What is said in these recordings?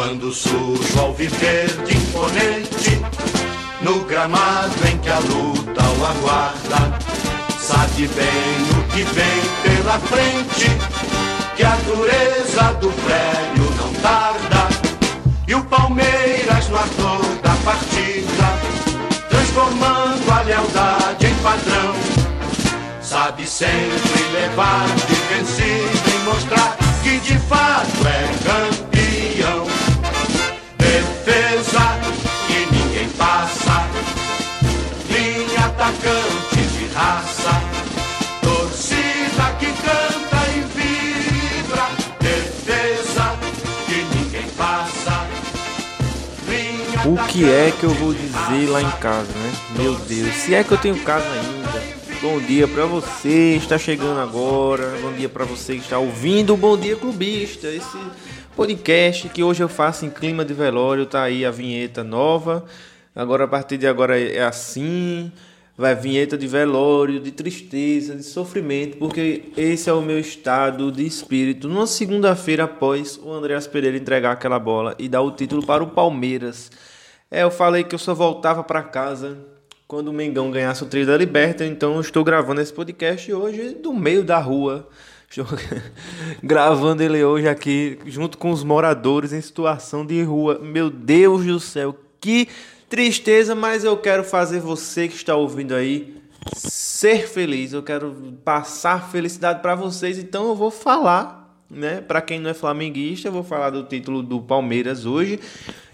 Quando sujo ao viver de imponente, no gramado em que a luta o aguarda, sabe bem o que vem pela frente, que a dureza do prédio não tarda. E o Palmeiras no ardor da partida, transformando a lealdade em padrão, sabe sempre levar de vencido e mostrar que de fato é campeão. De raça, torcida que canta e vibra. Defesa que ninguém passa. O que é que eu vou dizer lá em casa, né? Meu Deus, se é que eu tenho casa ainda. Bom dia pra você, que está chegando agora. Bom dia pra você que está ouvindo o Bom Dia Clubista, esse podcast que hoje eu faço em clima de velório, tá aí a vinheta nova. Agora a partir de agora é assim, vai vinheta de velório, de tristeza, de sofrimento, porque esse é o meu estado de espírito numa segunda-feira após o Andreas Pereira entregar aquela bola e dar o título para o Palmeiras. É, eu falei que eu só voltava para casa quando o Mengão ganhasse o trio da Liberta, então eu estou gravando esse podcast hoje do meio da rua. Estou gravando ele hoje aqui junto com os moradores em situação de rua. Meu Deus do céu, que tristeza, mas eu quero fazer você que está ouvindo aí ser feliz. Eu quero passar felicidade para vocês, então eu vou falar, né? Para quem não é flamenguista, eu vou falar do título do Palmeiras hoje.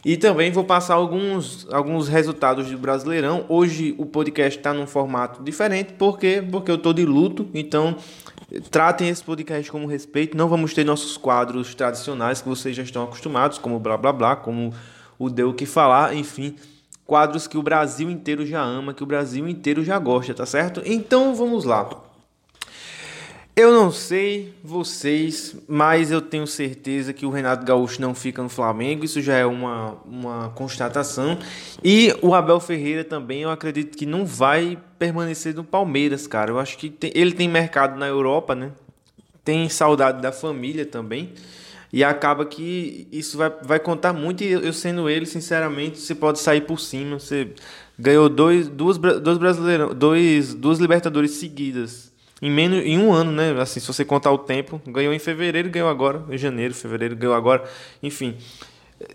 E também vou passar alguns, alguns resultados do Brasileirão. Hoje o podcast está num formato diferente, por quê? Porque eu estou de luto, então tratem esse podcast como respeito. Não vamos ter nossos quadros tradicionais que vocês já estão acostumados, como blá blá blá, como o Deu o que falar, enfim. Quadros que o Brasil inteiro já ama, que o Brasil inteiro já gosta, tá certo? Então vamos lá. Eu não sei vocês, mas eu tenho certeza que o Renato Gaúcho não fica no Flamengo, isso já é uma, uma constatação. E o Abel Ferreira também, eu acredito que não vai permanecer no Palmeiras, cara. Eu acho que tem- ele tem mercado na Europa, né? Tem saudade da família também. E acaba que isso vai, vai contar muito. E eu sendo ele, sinceramente, você pode sair por cima. Você ganhou dois, duas, dois brasileirão, dois, duas Libertadores seguidas. Em menos em um ano, né? Assim, se você contar o tempo, ganhou em fevereiro, ganhou agora, em janeiro, fevereiro, ganhou agora, enfim.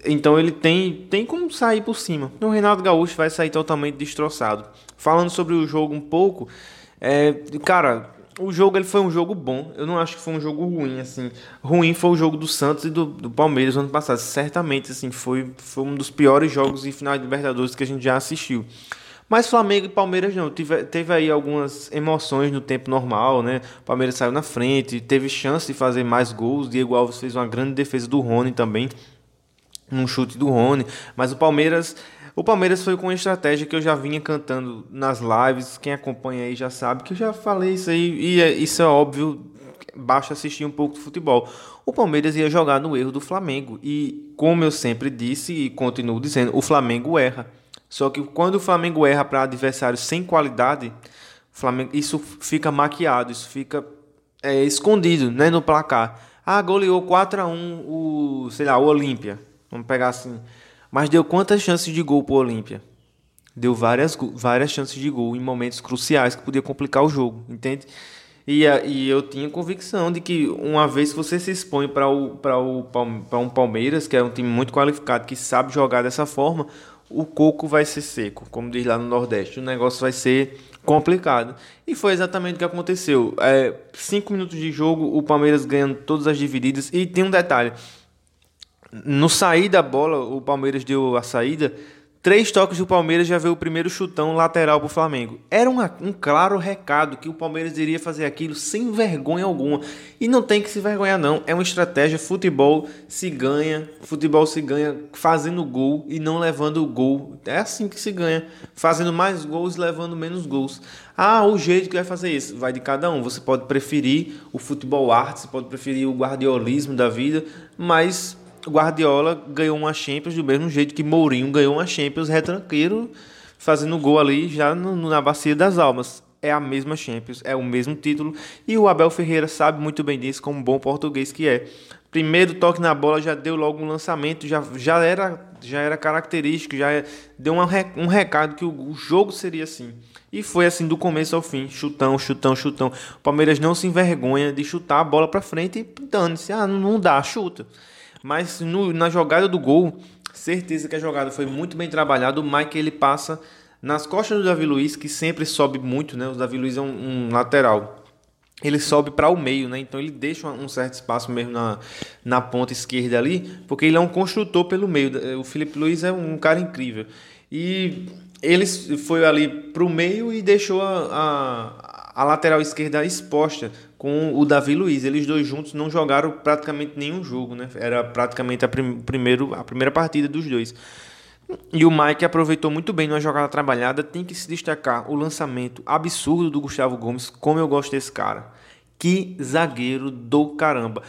Então ele tem, tem como sair por cima. O Renato Gaúcho vai sair totalmente destroçado. Falando sobre o jogo um pouco, é, cara, o jogo ele foi um jogo bom. Eu não acho que foi um jogo ruim, assim. Ruim foi o jogo do Santos e do, do Palmeiras no ano passado. Certamente, assim, foi, foi um dos piores jogos em final de Libertadores que a gente já assistiu. Mas Flamengo e Palmeiras não. Tive, teve aí algumas emoções no tempo normal, né? O Palmeiras saiu na frente, teve chance de fazer mais gols. Diego Alves fez uma grande defesa do Rony também num chute do Rony, mas o Palmeiras, o Palmeiras foi com uma estratégia que eu já vinha cantando nas lives, quem acompanha aí já sabe que eu já falei isso aí e é- isso é óbvio, basta assistir um pouco de futebol. O Palmeiras ia jogar no erro do Flamengo e como eu sempre disse e continuo dizendo, o Flamengo erra. Só que quando o Flamengo erra para adversários sem qualidade, Flamengo, isso fica maquiado, isso fica é, escondido né, no placar. Ah, goleou 4 a 1 o, sei lá, o Olímpia. Vamos pegar assim. Mas deu quantas chances de gol pro Olímpia? Deu várias, várias chances de gol em momentos cruciais que podia complicar o jogo, entende? E, e eu tinha convicção de que uma vez que você se expõe para o, pra o, um Palmeiras, que é um time muito qualificado, que sabe jogar dessa forma, o coco vai ser seco, como diz lá no Nordeste. O negócio vai ser complicado. E foi exatamente o que aconteceu. É, cinco minutos de jogo, o Palmeiras ganhando todas as divididas. E tem um detalhe: no sair da bola, o Palmeiras deu a saída. Três toques do Palmeiras já veio o primeiro chutão lateral para o Flamengo. Era uma- um claro recado que o Palmeiras iria fazer aquilo sem vergonha alguma. E não tem que se vergonhar, não. É uma estratégia. Futebol se ganha. Futebol se ganha fazendo gol e não levando gol. É assim que se ganha. Fazendo mais gols e levando menos gols. Ah, o jeito que vai fazer isso vai de cada um. Você pode preferir o futebol arte, você pode preferir o guardiolismo da vida, mas Guardiola ganhou uma Champions do mesmo jeito que Mourinho ganhou uma Champions retranqueiro, fazendo gol ali já no- na bacia das almas. é a mesma Champions, é o mesmo título e o Abel Ferreira sabe muito bem disso, como bom português que é. Primeiro toque na bola já deu logo um lançamento, já, já, era, já era característico, já deu uma, um recado que o, o jogo seria assim. E foi assim do começo ao fim, chutão, chutão, chutão. O Palmeiras não se envergonha de chutar a bola para frente e dane-se, ah, não dá, chuta. Mas no, na jogada do gol, certeza que a jogada foi muito bem trabalhada. O Mike ele passa nas costas do Davi Luiz, que sempre sobe muito, né? O Davi Luiz é um, um lateral ele sobe para o meio, né? Então ele deixa um certo espaço mesmo na, na ponta esquerda ali, porque ele é um construtor pelo meio. O Felipe Luiz é um cara incrível. E ele foi ali para o meio e deixou a, a, a, lateral esquerda exposta com o Davi Luiz. Eles dois juntos não jogaram praticamente nenhum jogo, né? Era praticamente a, prim, primeiro, a primeira partida dos dois. E o Mike aproveitou muito bem numa jogada trabalhada. Tem que se destacar o lançamento absurdo do Gustavo Gomes. Como eu gosto desse cara. Que zagueiro do caramba.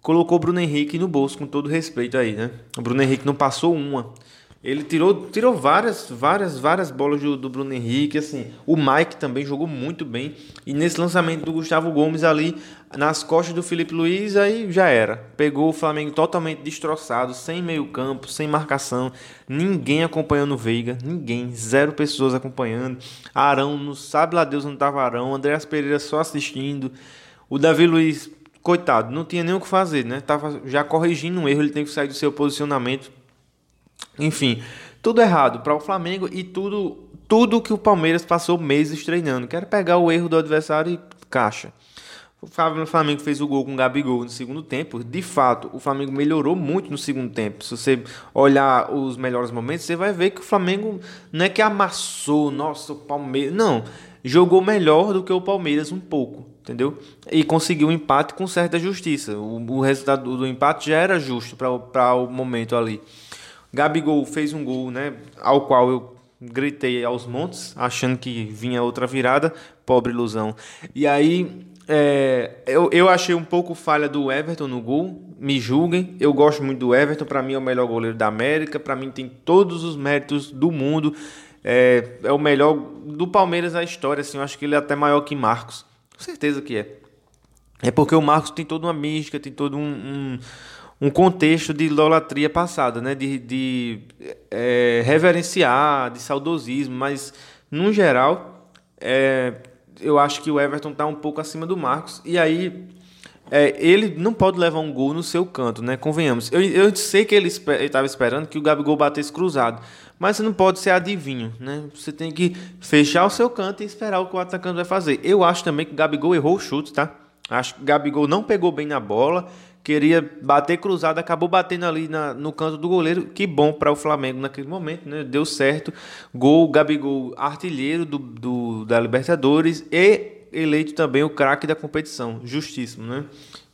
Colocou o Bruno Henrique no bolso, com todo respeito aí, né? O Bruno Henrique não passou uma. Ele tirou, tirou várias, várias, várias bolas do, do, Bruno Henrique, assim. O Mike também jogou muito bem. E nesse lançamento do Gustavo Gomes ali, nas costas do Felipe Luiz, aí já era. Pegou o Flamengo totalmente destroçado, sem meio campo, sem marcação. Ninguém acompanhando o Veiga, ninguém. Zero pessoas acompanhando. Arão, não sabe lá Deus onde estava Arão. Andréas Pereira só assistindo. O Davi Luiz, coitado, não tinha nem o que fazer, né? Tava já corrigindo um erro, ele tem que sair do seu posicionamento enfim, tudo errado para o Flamengo e tudo tudo que o Palmeiras passou meses treinando. Quero pegar o erro do adversário e caixa. O Flamengo fez o gol com o Gabigol no segundo tempo. De fato, o Flamengo melhorou muito no segundo tempo. Se você olhar os melhores momentos, você vai ver que o Flamengo não é que amassou, nossa, o Palmeiras. Não, jogou melhor do que o Palmeiras um pouco, entendeu? E conseguiu um empate com certa justiça. O, o resultado do, do empate já era justo para o momento ali. Gabigol fez um gol, né, ao qual eu gritei aos montes, achando que vinha outra virada, pobre ilusão. E aí é, eu, eu achei um pouco falha do Everton no gol, me julguem, eu gosto muito do Everton, para mim é o melhor goleiro da América, para mim tem todos os méritos do mundo, é, é o melhor do Palmeiras a história, assim, eu acho que ele é até maior que Marcos, com certeza que é. É porque o Marcos tem toda uma mística, tem todo um, um um contexto de idolatria passada, né? de, de é, reverenciar, de saudosismo, mas no geral é, eu acho que o Everton está um pouco acima do Marcos e aí é, ele não pode levar um gol no seu canto, né? Convenhamos. Eu, eu sei que ele estava esperando que o Gabigol batesse cruzado, mas você não pode ser adivinho, né? Você tem que fechar o seu canto e esperar o que o atacante vai fazer. Eu acho também que o Gabigol errou o chute, tá? Acho que o Gabigol não pegou bem na bola queria bater cruzado, acabou batendo ali na, no canto do goleiro. Que bom para o Flamengo naquele momento, né? Deu certo. Gol, Gabigol, artilheiro do, do da Libertadores e eleito também o craque da competição. Justíssimo, né?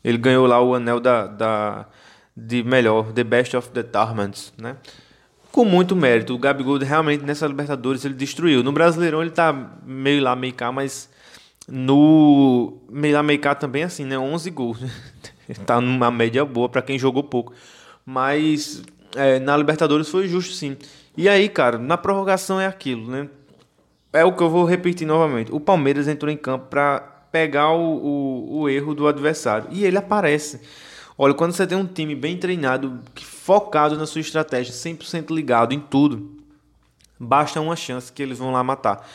Ele ganhou lá o anel da, da de melhor, The Best of the Tournaments, né? Com muito mérito. O Gabigol realmente nessa Libertadores ele destruiu. No Brasileirão ele tá meio lá, meio cá, mas no meio lá, meio cá também assim, né? 11 gols. Está numa média boa para quem jogou pouco. Mas é, na Libertadores foi justo sim. E aí, cara, na prorrogação é aquilo, né? É o que eu vou repetir novamente. O Palmeiras entrou em campo para pegar o, o, o, erro do adversário. E ele aparece. Olha, quando você tem um time bem treinado, focado na sua estratégia, 100% ligado em tudo, basta uma chance que eles vão lá matar.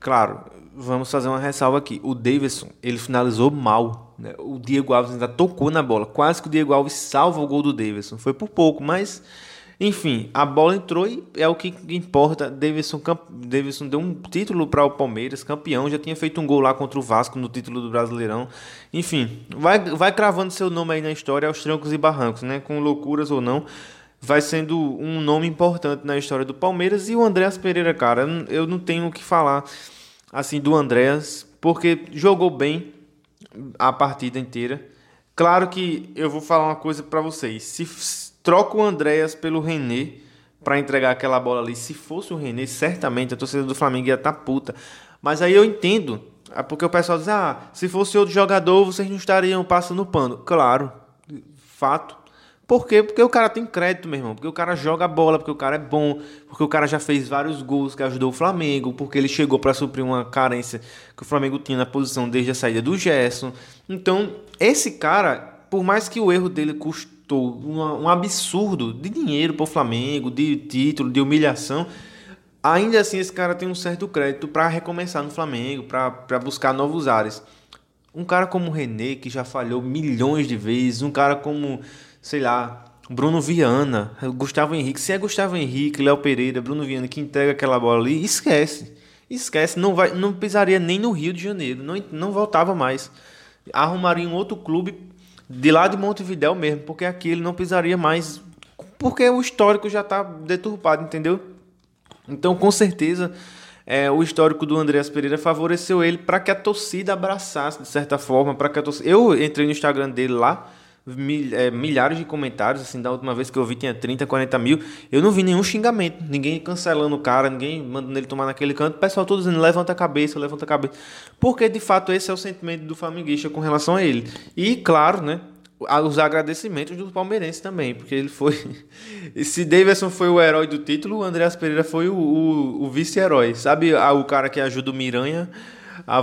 Claro, vamos fazer uma ressalva aqui. O Davidson, ele finalizou mal. Né? O Diego Alves ainda tocou na bola. Quase que o Diego Alves salva o gol do Davidson. Foi por pouco, mas... Enfim, a bola entrou e é o que importa. Davidson, Davidson deu um título para o Palmeiras, campeão. Já tinha feito um gol lá contra o Vasco no título do Brasileirão. Enfim, vai, vai cravando seu nome aí na história aos trancos e barrancos, né? Com loucuras ou não vai sendo um nome importante na história do Palmeiras. E o Andréas Pereira, cara, eu não tenho o que falar assim do Andréas, porque jogou bem a partida inteira. Claro que eu vou falar uma coisa para vocês. Se troca o Andréas pelo René para entregar aquela bola ali, se fosse o René, certamente a torcida do Flamengo ia estar tá puta. Mas aí eu entendo, é porque o pessoal diz: "Ah, se fosse outro jogador, vocês não estariam passando pano". Claro, fato. Por quê? Porque o cara tem crédito, meu irmão. Porque o cara joga bola, porque o cara é bom, porque o cara já fez vários gols que ajudou o Flamengo, porque ele chegou para suprir uma carência que o Flamengo tinha na posição desde a saída do Gerson. Então, esse cara, por mais que o erro dele custou um absurdo de dinheiro para o Flamengo, de título, de humilhação, ainda assim esse cara tem um certo crédito para recomeçar no Flamengo, para buscar novos ares. Um cara como o René, que já falhou milhões de vezes, um cara como, sei lá, Bruno Viana, Gustavo Henrique. Se é Gustavo Henrique, Léo Pereira, Bruno Viana que entrega aquela bola ali, esquece. Esquece, não vai, não pisaria nem no Rio de Janeiro, não, não voltava mais. Arrumaria um outro clube de lá de Montevidéu mesmo, porque aqui ele não pisaria mais, porque o histórico já está deturpado, entendeu? Então, com certeza, é, o histórico do Andreas Pereira favoreceu ele para que a torcida abraçasse de certa forma, para que a torcida... Eu entrei no Instagram dele lá, milhares de comentários, assim, da última vez que eu vi tinha 30, 40 mil, eu não vi nenhum xingamento, ninguém cancelando o cara, ninguém mandando ele tomar naquele canto, o pessoal todo dizendo levanta a cabeça, levanta a cabeça, porque de fato esse é o sentimento do flamenguista com relação a ele. E claro, né, os agradecimentos do palmeirense também, porque ele foi. Se Davidson foi o herói do título, o Andreas Pereira foi o, o, o vice-herói. Sabe o cara que ajuda o Miranha? Ah,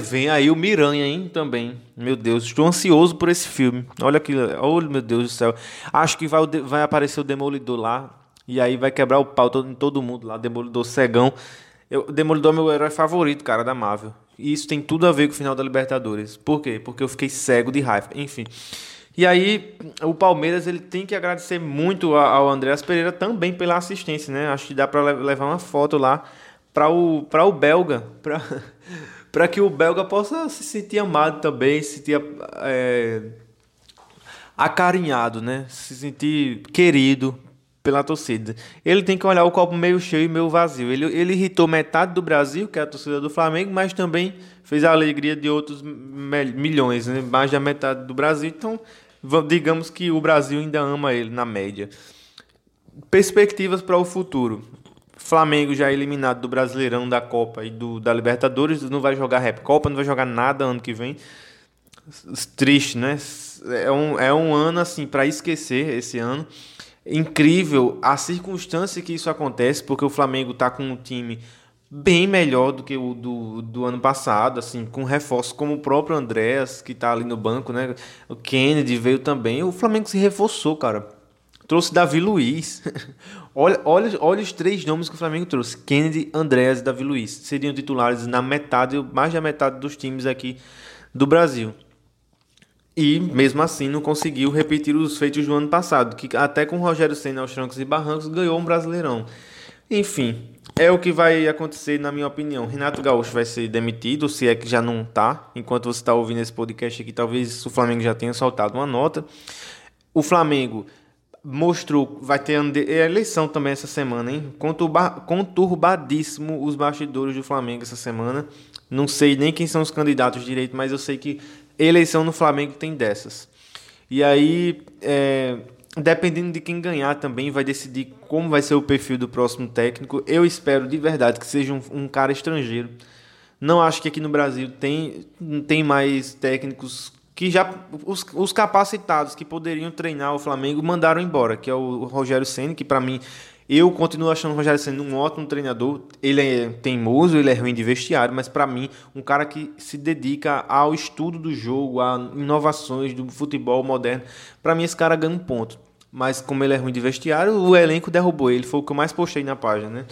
vem aí o Miranha, hein, também. Meu Deus, estou ansioso por esse filme. Olha que. Oh, meu Deus do céu. Acho que vai, vai aparecer o Demolidor lá. E aí vai quebrar o pau todo, em todo mundo lá. Demolidor cegão. Eu, Demolidor é meu herói favorito, cara, da Marvel. E isso tem tudo a ver com o final da Libertadores. Por quê? Porque eu fiquei cego de raiva. Enfim. E aí, o Palmeiras ele tem que agradecer muito ao Andréas Pereira também pela assistência, né? Acho que dá para levar uma foto lá para o, o belga, para que o belga possa se sentir amado também, se sentir é, acarinhado, né? Se sentir querido pela torcida. Ele tem que olhar o copo meio cheio e meio vazio. Ele, ele irritou metade do Brasil, que é a torcida do Flamengo, mas também fez a alegria de outros milhões, né? mais da metade do Brasil. Então, digamos que o Brasil ainda ama ele na média. Perspectivas para o futuro. Flamengo já eliminado do Brasileirão, da Copa e do, da Libertadores, não vai jogar Rap Copa, não vai jogar nada ano que vem. Triste, né? É um, é um ano assim para esquecer esse ano incrível a circunstância que isso acontece, porque o Flamengo está com um time bem melhor do que o do, do ano passado, assim, com reforços como o próprio Andréas, que está ali no banco, né? O Kennedy veio também. O Flamengo se reforçou, cara. Trouxe Davi Luiz. olha, olha, olha os três nomes que o Flamengo trouxe: Kennedy, Andréas e Davi Luiz. Seriam titulares na metade, mais da metade dos times aqui do Brasil. E mesmo assim não conseguiu repetir os feitos do ano passado, que até com Rogério Senna aos trancos e barrancos ganhou um Brasileirão. Enfim, é o que vai acontecer na minha opinião. Renato Gaúcho vai ser demitido, se é que já não está. Enquanto você está ouvindo esse podcast aqui, talvez o Flamengo já tenha soltado uma nota. O Flamengo mostrou, vai ter é eleição também essa semana, hein? Conturbadíssimo os bastidores do Flamengo essa semana. Não sei nem quem são os candidatos direito, mas eu sei que eleição no Flamengo tem dessas. E aí, é, dependendo de quem ganhar também, vai decidir como vai ser o perfil do próximo técnico. Eu espero de verdade que seja um, um cara estrangeiro. Não acho que aqui no Brasil tem, tem mais técnicos que já os, os capacitados que poderiam treinar o Flamengo mandaram embora, que é o Rogério Ceni, que para mim eu continuo achando o Rogério sendo um ótimo treinador. Ele é teimoso, ele é ruim de vestiário, mas para mim, um cara que se dedica ao estudo do jogo, a inovações do futebol moderno, para mim esse cara ganha um ponto. Mas como ele é ruim de vestiário, o elenco derrubou ele. Foi o que eu mais postei na página, né?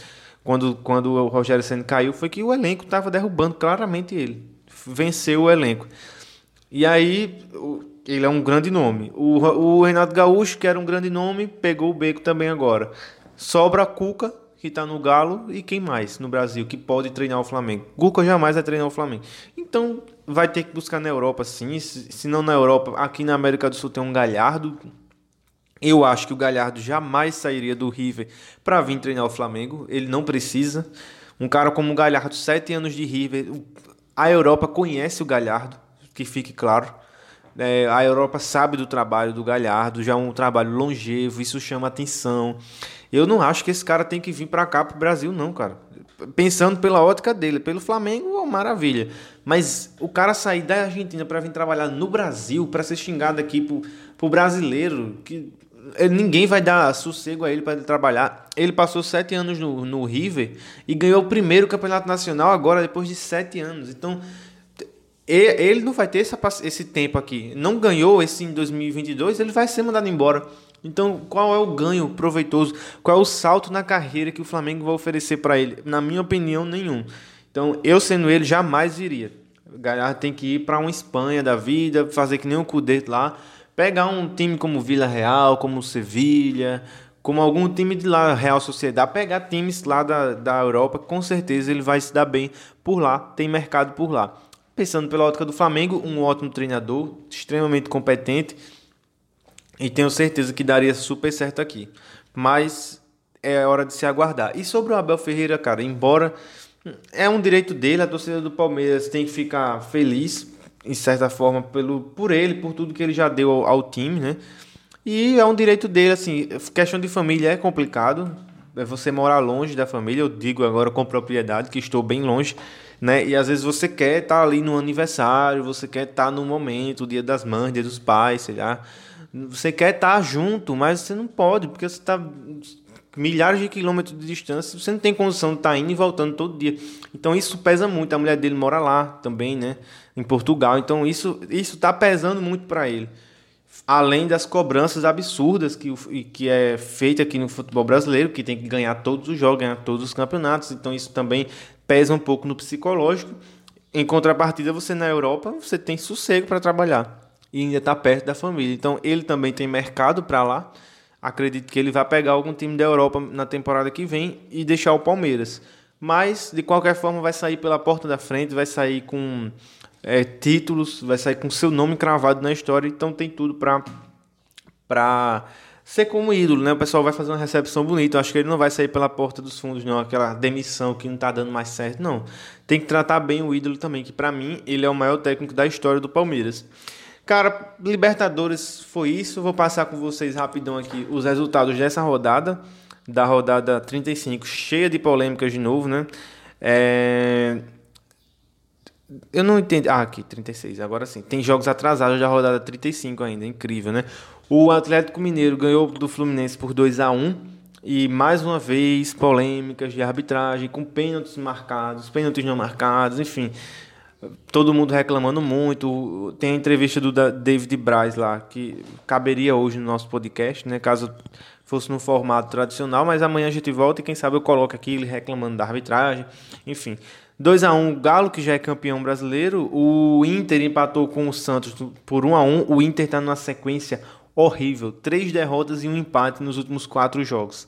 Quando, quando o Rogério Senna caiu, foi que o elenco estava derrubando claramente ele. Venceu o elenco. E aí, ele é um grande nome. O, o Renato Gaúcho, que era um grande nome, pegou o beco também agora. Sobra Cuca, que está no Galo, e quem mais no Brasil que pode treinar o Flamengo? Cuca jamais vai treinar o Flamengo. Então vai ter que buscar na Europa sim, se não na Europa, aqui na América do Sul tem um Galhardo. Eu acho que o Galhardo jamais sairia do River para vir treinar o Flamengo. Ele não precisa. Um cara como o Galhardo, sete anos de River, a Europa conhece o Galhardo, que fique claro. É, a Europa sabe do trabalho do Galhardo, já é um trabalho longevo, isso chama atenção. Eu não acho que esse cara tem que vir para cá pro Brasil, não, cara. pensando pela ótica dele, pelo Flamengo, maravilha. Mas o cara sair da Argentina para vir trabalhar no Brasil, para ser xingado aqui pro, brasileiro, que ninguém vai dar sossego a ele para ele trabalhar. Ele passou sete anos no, no River e ganhou o primeiro campeonato nacional agora, depois de sete anos. Então, ele não vai ter essa, esse tempo aqui. Não ganhou esse em 2022, ele vai ser mandado embora. Então, qual é o ganho proveitoso? Qual é o salto na carreira que o Flamengo vai oferecer para ele? Na minha opinião, nenhum. Então, eu sendo ele, jamais iria. Galhardo tem que ir para uma Espanha da vida, fazer que nem o Cudê lá, pegar um time como Vila Real, como Sevilha, como algum time de lá, Real Sociedade, pegar times lá da, da Europa, com certeza ele vai se dar bem por lá, tem mercado por lá. Pensando pela ótica do Flamengo, um ótimo treinador, extremamente competente, e tenho certeza que daria super certo aqui. Mas é hora de se aguardar. E sobre o Abel Ferreira, cara, embora é um direito dele, a torcida do Palmeiras tem que ficar feliz, em certa forma, pelo, por ele, por tudo que ele já deu ao, ao time, né? E é um direito dele, assim, questão de família é complicado, você morar longe da família, eu digo agora com propriedade que estou bem longe, né? E às vezes você quer estar ali no aniversário, você quer estar no momento, dia das mães, dia dos pais, sei lá. Você quer estar junto, mas você não pode, porque você está milhares de quilômetros de distância, você não tem condição de estar indo e voltando todo dia. Então isso pesa muito. A mulher dele mora lá também, né? Em Portugal. Então isso isso está pesando muito para ele. Além das cobranças absurdas que, que é feita aqui no futebol brasileiro, que tem que ganhar todos os jogos, ganhar todos os campeonatos. Então isso também pesa um pouco no psicológico. Em contrapartida, você na Europa, você tem sossego para trabalhar e ainda está perto da família. Então ele também tem mercado para lá. Acredito que ele vai pegar algum time da Europa na temporada que vem e deixar o Palmeiras. Mas de qualquer forma vai sair pela porta da frente, vai sair com é, títulos, vai sair com seu nome cravado na história. Então tem tudo para para ser como ídolo, né? O pessoal vai fazer uma recepção bonita. Eu acho que ele não vai sair pela porta dos fundos, não. Aquela demissão que não tá dando mais certo, não. Tem que tratar bem o ídolo também, que para mim ele é o maior técnico da história do Palmeiras. Cara, Libertadores foi isso. Vou passar com vocês rapidão aqui os resultados dessa rodada, da rodada 35, cheia de polêmicas de novo, né? É... Eu não entendi. Ah, aqui, 36, agora sim. Tem jogos atrasados da rodada 35 ainda, incrível, né? O Atlético Mineiro ganhou do Fluminense por 2 a 1 e mais uma vez polêmicas de arbitragem, com pênaltis marcados, pênaltis não marcados, enfim todo mundo reclamando muito. Tem a entrevista do David Braz lá, que caberia hoje no nosso podcast, né? Caso fosse no formato tradicional, mas amanhã a gente volta e quem sabe eu coloco aqui ele reclamando da arbitragem. Enfim. 2 a 1 o Galo, que já é campeão brasileiro. O Inter empatou com o Santos por 1 a 1 O Inter está numa sequência horrível. Três derrotas e um empate nos últimos quatro jogos.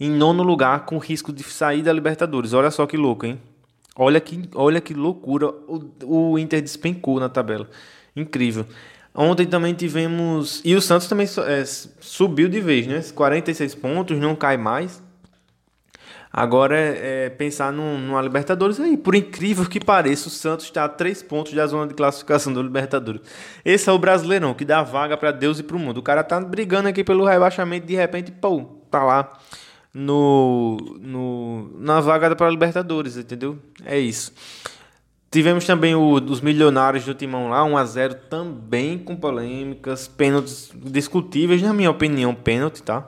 Em nono lugar, com risco de sair da Libertadores. Olha só que louco, hein? Olha que, olha que loucura, o, o Inter despencou na tabela. Incrível. Ontem também tivemos. E o Santos também é, subiu de vez, né? 46 pontos, não cai mais. Agora é, é pensar num, numa Libertadores aí. Por incrível que pareça, o Santos está a 3 pontos da zona de classificação do Libertadores. Esse é o Brasileirão, que dá vaga para Deus e para o mundo. O cara tá brigando aqui pelo rebaixamento, de repente, pô, tá lá no, no, na vaga para Libertadores, entendeu? É isso. Tivemos também o, os milionários do Timão lá, 1 a 0 também com polêmicas, pênaltis discutíveis, na minha opinião, pênalti, tá?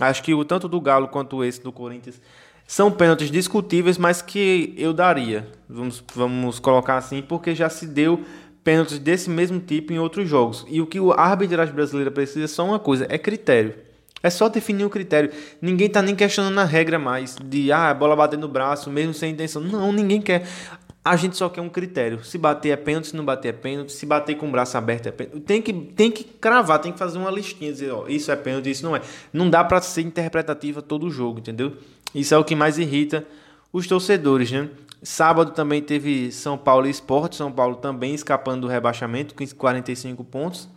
Acho que o tanto do Galo quanto esse do Corinthians são pênaltis discutíveis, mas que eu daria. Vamos, vamos colocar assim, porque já se deu pênaltis desse mesmo tipo em outros jogos. E o que a arbitragem brasileira precisa é só uma coisa, é critério. É só definir o critério. Ninguém tá nem questionando a regra mais de ah, a bola bater no braço, mesmo sem intenção. Não, ninguém quer. A gente só quer um critério. Se bater é pênalti, se não bater é pênalti, se bater com o braço aberto é pênalti. Tem que, tem que cravar, tem que fazer uma listinha, dizer, ó, isso é pênalti, isso não é. Não dá para ser interpretativa todo o jogo, entendeu? Isso é o que mais irrita os torcedores, né? Sábado também teve São Paulo e Esporte, São Paulo também escapando do rebaixamento com 45 pontos.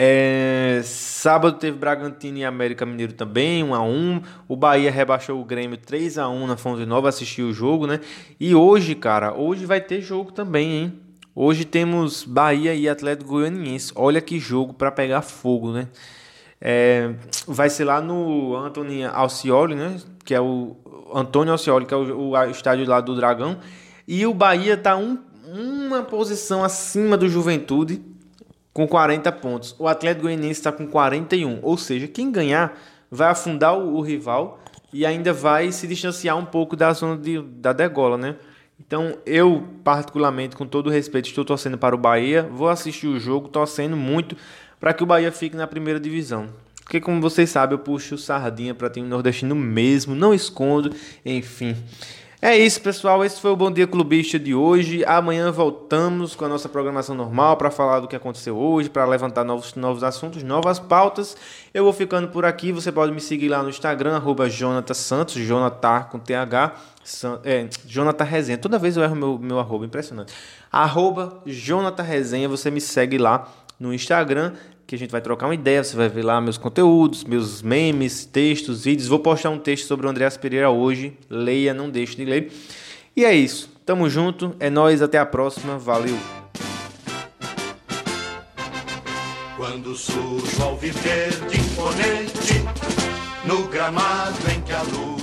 É, sábado teve Bragantino e América Mineiro também, 1 a 1 O Bahia rebaixou o Grêmio 3 a 1 na Fonte Nova, assistiu o jogo, né? E hoje, cara, hoje vai ter jogo também, hein? Hoje temos Bahia e Atlético Goianiense. Olha que jogo para pegar fogo, né? É, vai ser lá no Antônio Alcioli, né? Que é o Antônio Alcioli, que é o, o estádio lá do Dragão. E o Bahia tá um, uma posição acima do Juventude com 40 pontos. O Atlético Goianiense está com 41. Ou seja, quem ganhar vai afundar o, o, rival e ainda vai se distanciar um pouco da zona de, da degola, né? Então, eu, particularmente, com todo respeito, estou torcendo para o Bahia. Vou assistir o jogo, torcendo muito para que o Bahia fique na primeira divisão. Porque, como vocês sabem, eu puxo sardinha para time nordestino mesmo, não escondo, enfim. É isso, pessoal. Esse foi o Bom Dia Clubista de hoje. Amanhã voltamos com a nossa programação normal para falar do que aconteceu hoje, para levantar novos, novos assuntos, novas pautas. Eu vou ficando por aqui. Você pode me seguir lá no Instagram, arroba Jonathan Santos, Jonathan com TH, é, Jonathan Resenha. Toda vez eu erro meu, meu arroba, impressionante. Arroba Jonathan Resenha, você me segue lá no Instagram que a gente vai trocar uma ideia. Você vai ver lá meus conteúdos, meus memes, textos, vídeos. Vou postar um texto sobre o Andreas Pereira hoje. Leia, não deixe de ler. E é isso. Tamo junto. É nós. Até a próxima. Valeu. Quando ao viver de imponente no gramado em que a luz